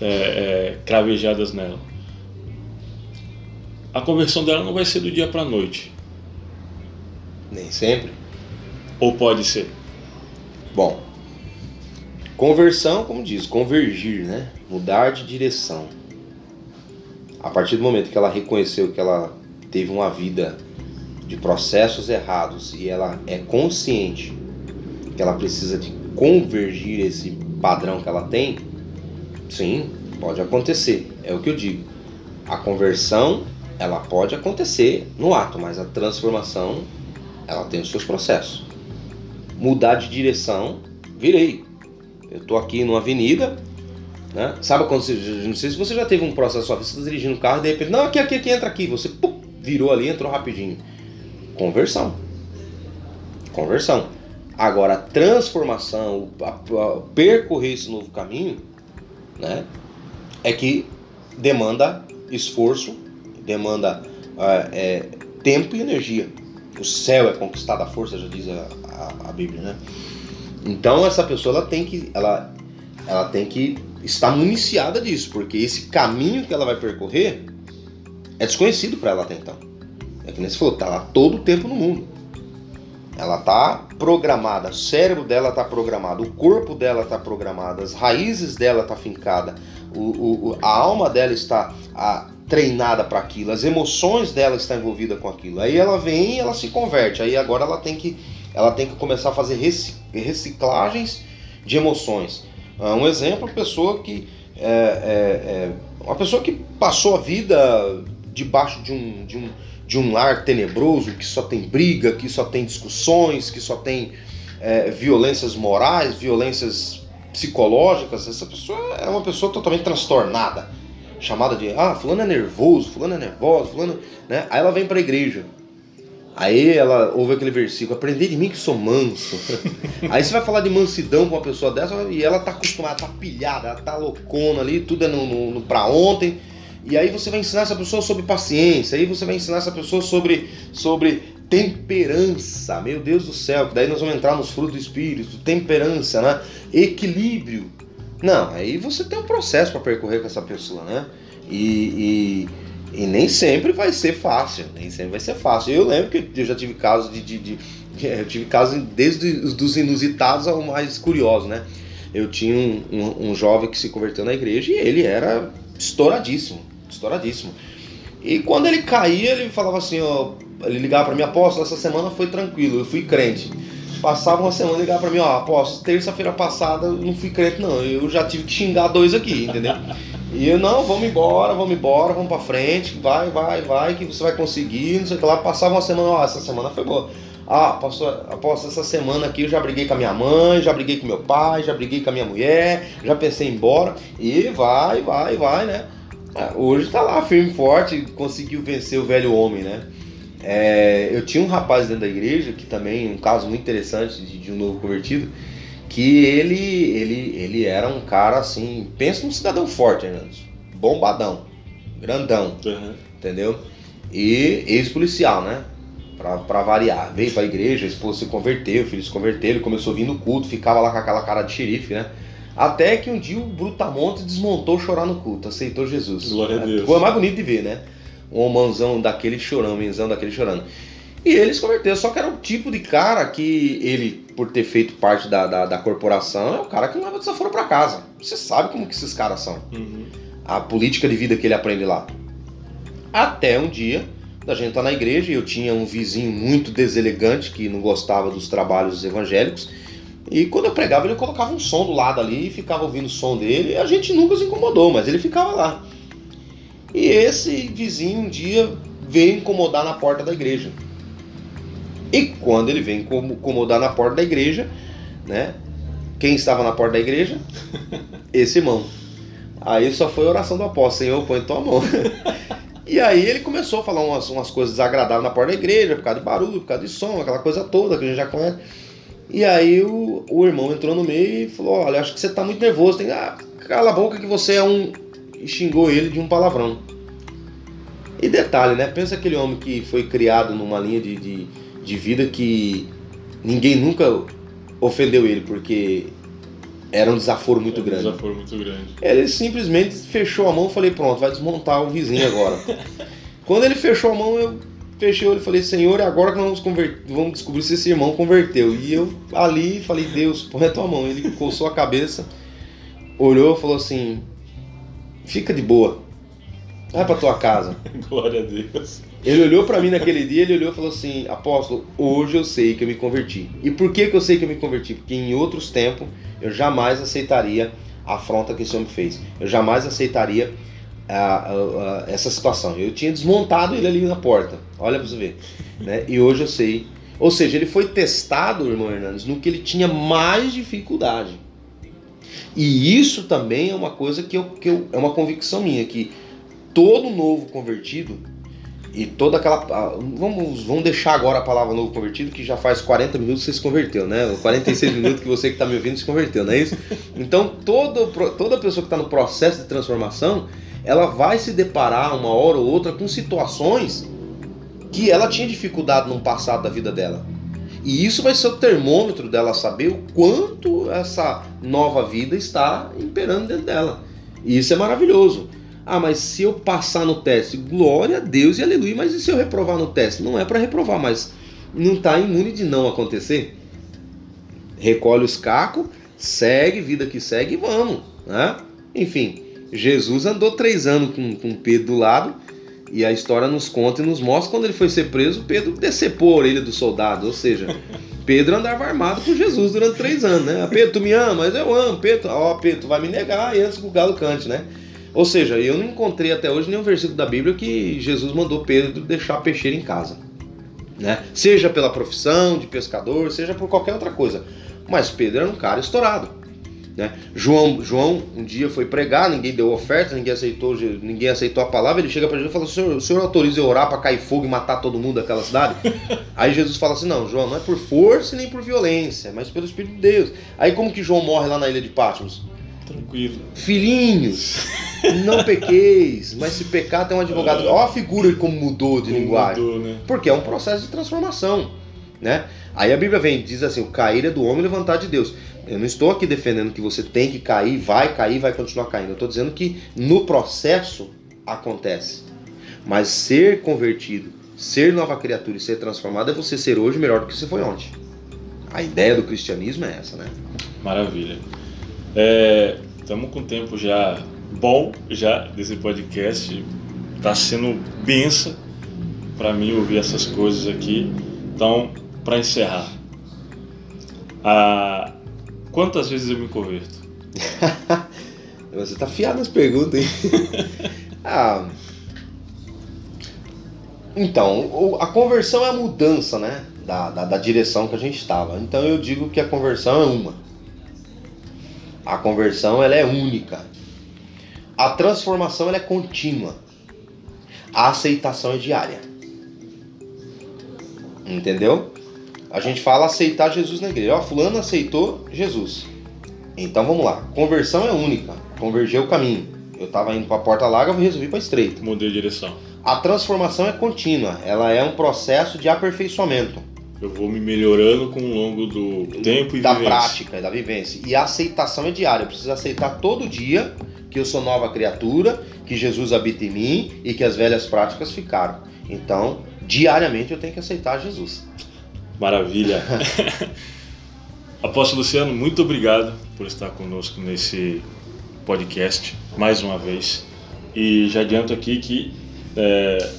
é, é, cravejadas nela. A conversão dela não vai ser do dia para a noite. Nem sempre. Ou pode ser? Bom, Conversão, como diz, convergir, né? Mudar de direção. A partir do momento que ela reconheceu que ela teve uma vida de processos errados e ela é consciente que ela precisa de convergir esse padrão que ela tem, sim, pode acontecer. É o que eu digo. A conversão, ela pode acontecer no ato, mas a transformação, ela tem os seus processos. Mudar de direção, virei. Eu estou aqui numa avenida, né? Sabe quando você. Não sei se você já teve um processo só, você está dirigindo um carro e de repente, não, aqui, aqui, aqui, entra aqui. Você pum, virou ali, entrou rapidinho. Conversão. Conversão. Agora, a transformação, a, percorrer esse novo caminho, né, é que demanda esforço, demanda uh, é, tempo e energia. O céu é conquistado à força, já diz a, a, a, Bíblia, né? Então essa pessoa ela tem que ela, ela tem que estar municiada disso, porque esse caminho que ela vai percorrer é desconhecido para ela até então. É que nem se falou, tá lá todo o tempo no mundo. Ela tá programada, o cérebro dela tá programado, o corpo dela tá programado, as raízes dela tá fincada, o, o, a alma dela está a, treinada para aquilo, as emoções dela estão envolvidas com aquilo. Aí ela vem e ela se converte. Aí agora ela tem que, ela tem que começar a fazer reciclagens de emoções. Ah, um exemplo, pessoa que é, é, é, uma pessoa que passou a vida debaixo de um, de um de um lar tenebroso que só tem briga, que só tem discussões, que só tem é, violências morais, violências psicológicas, essa pessoa é uma pessoa totalmente transtornada, chamada de ah, fulano é nervoso, fulano é nervosa, fulano, né? Aí ela vem para a igreja. Aí ela ouve aquele versículo, aprender de mim que sou manso. Aí você vai falar de mansidão com uma pessoa dessa e ela tá acostumada, tá pilhada, ela tá loucona ali, tudo é no, no, no pra ontem. E aí você vai ensinar essa pessoa sobre paciência, aí você vai ensinar essa pessoa sobre, sobre temperança. Meu Deus do céu, que daí nós vamos entrar nos frutos do espírito, temperança, né? Equilíbrio. Não, aí você tem um processo para percorrer com essa pessoa, né? E, e, e, nem sempre vai ser fácil, nem sempre vai ser fácil. Eu lembro que eu já tive casos de, de, de eu tive casos desde os dos inusitados ao mais curioso, né? Eu tinha um, um, um jovem que se converteu na igreja e ele era estouradíssimo estouradíssimo. E quando ele caía, ele falava assim, ó, ele ligava para mim, apóstolo, essa semana foi tranquilo, eu fui crente. Passava uma semana e ligava para mim, ó, apóstolo, terça-feira passada eu não fui crente não, eu já tive que xingar dois aqui, entendeu? E eu, não, vamos embora, vamos embora, vamos para frente, vai, vai, vai, que você vai conseguir, não sei o que lá. Passava uma semana, ó, essa semana foi boa. Ah, apóstolo, essa semana aqui eu já briguei com a minha mãe, já briguei com meu pai, já briguei com a minha mulher, já pensei em ir embora. E vai, vai, vai, né? Ah, hoje está lá firme e forte, conseguiu vencer o velho homem, né? É, eu tinha um rapaz dentro da igreja, que também, um caso muito interessante de, de, um novo convertido, que ele, ele, ele era um cara assim, pensa num cidadão forte, Hernandes, bombadão, grandão, uhum. entendeu? E ex-policial, né? Pra, pra variar. Veio pra igreja, a esposa se converteu, o filho se converteu, ele começou a vir no culto, ficava lá com aquela cara de xerife, né? Até que um dia o Brutamonte desmontou chorar no culto, aceitou Jesus. Glória a Deus. Foi mais bonito de ver, né? Um homãozão daquele chorando, um menzão daquele chorando. E ele se converteu, só que era o tipo de cara que ele, por ter feito parte da, da, da corporação, é o cara que não leva desaforo para casa. Você sabe como que esses caras são. Uhum. A política de vida que ele aprende lá. Até um dia, da gente tá na igreja, e eu tinha um vizinho muito deselegante que não gostava dos trabalhos evangélicos. E quando eu pregava, ele colocava um som do lado ali e ficava ouvindo o som dele. E a gente nunca se incomodou, mas ele ficava lá. E esse vizinho um dia veio incomodar na porta da igreja. E quando ele veio incomodar na porta da igreja, né? Quem estava na porta da igreja? Esse irmão. Aí só foi a oração do apóstolo, Senhor, põe tua mão. e aí ele começou a falar umas, umas coisas desagradáveis na porta da igreja, por causa de barulho, por causa de som, aquela coisa toda que a gente já conhece. E aí o, o irmão entrou no meio e falou: Olha, acho que você tá muito nervoso. Tem, ah, cala a boca que você é um. E xingou ele de um palavrão. E detalhe, né? Pensa aquele homem que foi criado numa linha de, de, de vida que ninguém nunca ofendeu ele, porque era um desaforo muito grande. Um desaforo muito grande. Ele simplesmente fechou a mão e falei: Pronto, vai desmontar o vizinho agora. Quando ele fechou a mão, eu fechei o olho e falei, Senhor, é agora que nós vamos, vamos descobrir se esse irmão converteu. E eu ali falei, Deus, põe a tua mão. Ele coçou a cabeça, olhou e falou assim, fica de boa, vai pra tua casa. Glória a Deus. Ele olhou para mim naquele dia, ele olhou e falou assim, apóstolo, hoje eu sei que eu me converti. E por que, que eu sei que eu me converti? Porque em outros tempos eu jamais aceitaria a afronta que esse homem fez. Eu jamais aceitaria a, a, essa situação. Eu tinha desmontado ele ali na porta. Olha para você ver. Né? E hoje eu sei. Ou seja, ele foi testado, irmão Hernandes, no que ele tinha mais dificuldade. E isso também é uma coisa que, eu, que eu, é uma convicção minha, que todo novo convertido, e toda aquela. Vamos, vamos deixar agora a palavra novo convertido, que já faz 40 minutos que você se converteu, né? 46 minutos que você que está me ouvindo se converteu, não é isso? Então, todo, toda pessoa que está no processo de transformação, ela vai se deparar uma hora ou outra com situações que ela tinha dificuldade no passado da vida dela. E isso vai ser o termômetro dela saber o quanto essa nova vida está imperando dentro dela. E isso é maravilhoso. Ah, mas se eu passar no teste, glória a Deus e aleluia. Mas e se eu reprovar no teste? Não é para reprovar, mas não está imune de não acontecer. Recolhe os cacos, segue, vida que segue e vamos. Né? Enfim, Jesus andou três anos com, com Pedro do lado e a história nos conta e nos mostra quando ele foi ser preso, Pedro decepou a orelha do soldado, ou seja, Pedro andava armado com Jesus durante três anos, né? Pedro, tu me ama? Mas eu amo, Pedro. Ó, oh, Pedro, tu vai me negar e antes que o galo cante, né? Ou seja, eu não encontrei até hoje nenhum versículo da Bíblia que Jesus mandou Pedro deixar peixeiro em casa. Né? Seja pela profissão de pescador, seja por qualquer outra coisa. Mas Pedro era um cara estourado. Né? João, João um dia foi pregar, ninguém deu oferta, ninguém aceitou, ninguém aceitou a palavra. Ele chega para Jesus e fala: o senhor, o senhor autoriza eu orar para cair fogo e matar todo mundo daquela cidade? Aí Jesus fala assim: Não, João, não é por força nem por violência, mas pelo Espírito de Deus. Aí como que João morre lá na ilha de Patmos? Tranquilo. Filhinhos, não pequeis, mas se pecar tem um advogado. Olha a figura de como mudou de como linguagem. Mudou, né? Porque é um processo de transformação. Né? Aí a Bíblia vem diz assim: o cair é do homem levantar de Deus. Eu não estou aqui defendendo que você tem que cair, vai cair, vai continuar caindo. Eu estou dizendo que no processo acontece. Mas ser convertido, ser nova criatura e ser transformado é você ser hoje melhor do que você foi ontem. A ideia do cristianismo é essa, né? Maravilha. Estamos é, com tempo já bom já desse podcast. Está sendo benção para mim ouvir essas coisas aqui. Então, para encerrar, a... quantas vezes eu me converto? Você está fiado nas perguntas, hein? ah, então, a conversão é a mudança, né? Da, da, da direção que a gente estava. Então eu digo que a conversão é uma. A conversão ela é única. A transformação ela é contínua. A aceitação é diária. Entendeu? A gente fala aceitar Jesus na igreja. Ó, fulano aceitou Jesus. Então vamos lá. Conversão é única. Convergeu o caminho. Eu estava indo para a porta larga, eu resolvi para estreita. Mudei a direção. A transformação é contínua. Ela é um processo de aperfeiçoamento. Eu vou me melhorando com o longo do tempo e da vivência. prática, da vivência. E a aceitação é diária. Eu preciso aceitar todo dia que eu sou nova criatura, que Jesus habita em mim e que as velhas práticas ficaram. Então, diariamente eu tenho que aceitar Jesus. Maravilha. Apóstolo Luciano, muito obrigado por estar conosco nesse podcast mais uma vez. E já adianto aqui que é,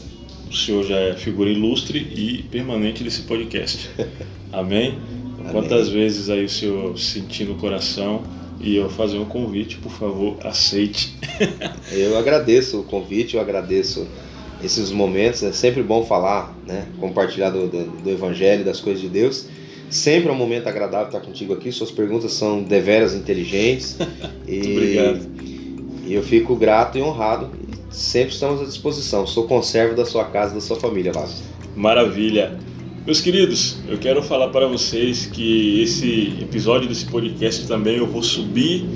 o senhor já é figura ilustre e permanente desse podcast. Amém? Amém. Quantas vezes aí o senhor sentir no coração e eu fazer um convite, por favor, aceite. eu agradeço o convite, eu agradeço esses momentos. É sempre bom falar, né? Compartilhar do, do, do Evangelho, das coisas de Deus. Sempre é um momento agradável estar contigo aqui. Suas perguntas são deveras inteligentes. e, obrigado. E eu fico grato e honrado sempre estamos à disposição. Sou conservo da sua casa, da sua família, Vasco. Maravilha. Meus queridos, eu quero falar para vocês que esse episódio desse podcast também eu vou subir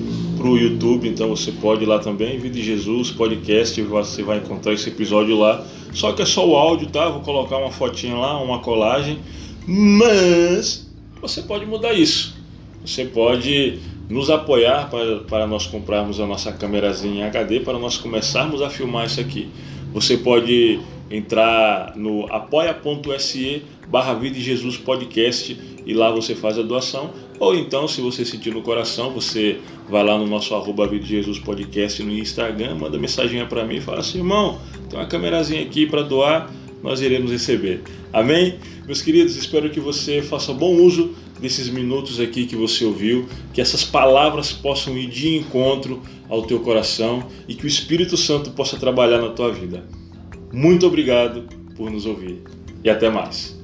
para o YouTube, então você pode ir lá também, Vida de Jesus Podcast, você vai encontrar esse episódio lá. Só que é só o áudio, tá? Vou colocar uma fotinha lá, uma colagem, mas você pode mudar isso. Você pode nos apoiar para, para nós comprarmos a nossa câmerazinha HD para nós começarmos a filmar isso aqui. Você pode entrar no apoia.se barra Vida de Jesus Podcast e lá você faz a doação. Ou então, se você sentir no coração, você vai lá no nosso arroba Vida de Jesus Podcast no Instagram, manda mensagem para mim e fala assim, irmão, tem uma câmerazinha aqui para doar, nós iremos receber. Amém? Meus queridos, espero que você faça bom uso desses minutos aqui que você ouviu, que essas palavras possam ir de encontro ao teu coração e que o Espírito Santo possa trabalhar na tua vida. Muito obrigado por nos ouvir e até mais.